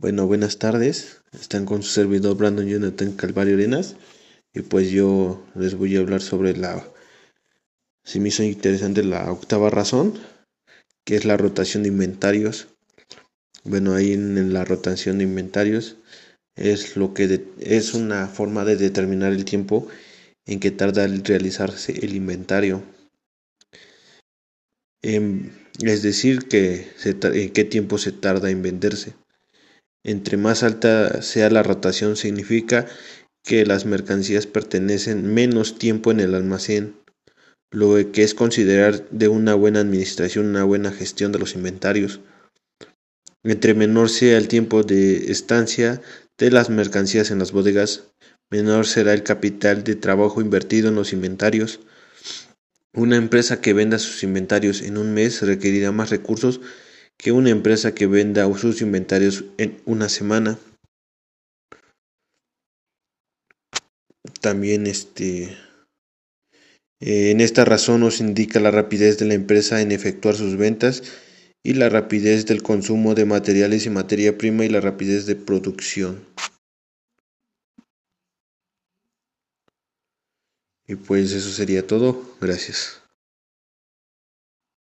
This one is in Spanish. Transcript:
Bueno, buenas tardes. Están con su servidor Brandon Jonathan Calvario Arenas. Y pues yo les voy a hablar sobre la. Si me hizo interesante la octava razón, que es la rotación de inventarios. Bueno, ahí en la rotación de inventarios es lo que es una forma de determinar el tiempo en que tarda en realizarse el inventario. Em, es decir, que en qué tiempo se tarda en venderse. Entre más alta sea la rotación significa que las mercancías pertenecen menos tiempo en el almacén, lo que es considerar de una buena administración, una buena gestión de los inventarios. Entre menor sea el tiempo de estancia de las mercancías en las bodegas, menor será el capital de trabajo invertido en los inventarios. Una empresa que venda sus inventarios en un mes requerirá más recursos que una empresa que venda sus inventarios en una semana. También este en esta razón nos indica la rapidez de la empresa en efectuar sus ventas y la rapidez del consumo de materiales y materia prima y la rapidez de producción. Y pues eso sería todo. Gracias.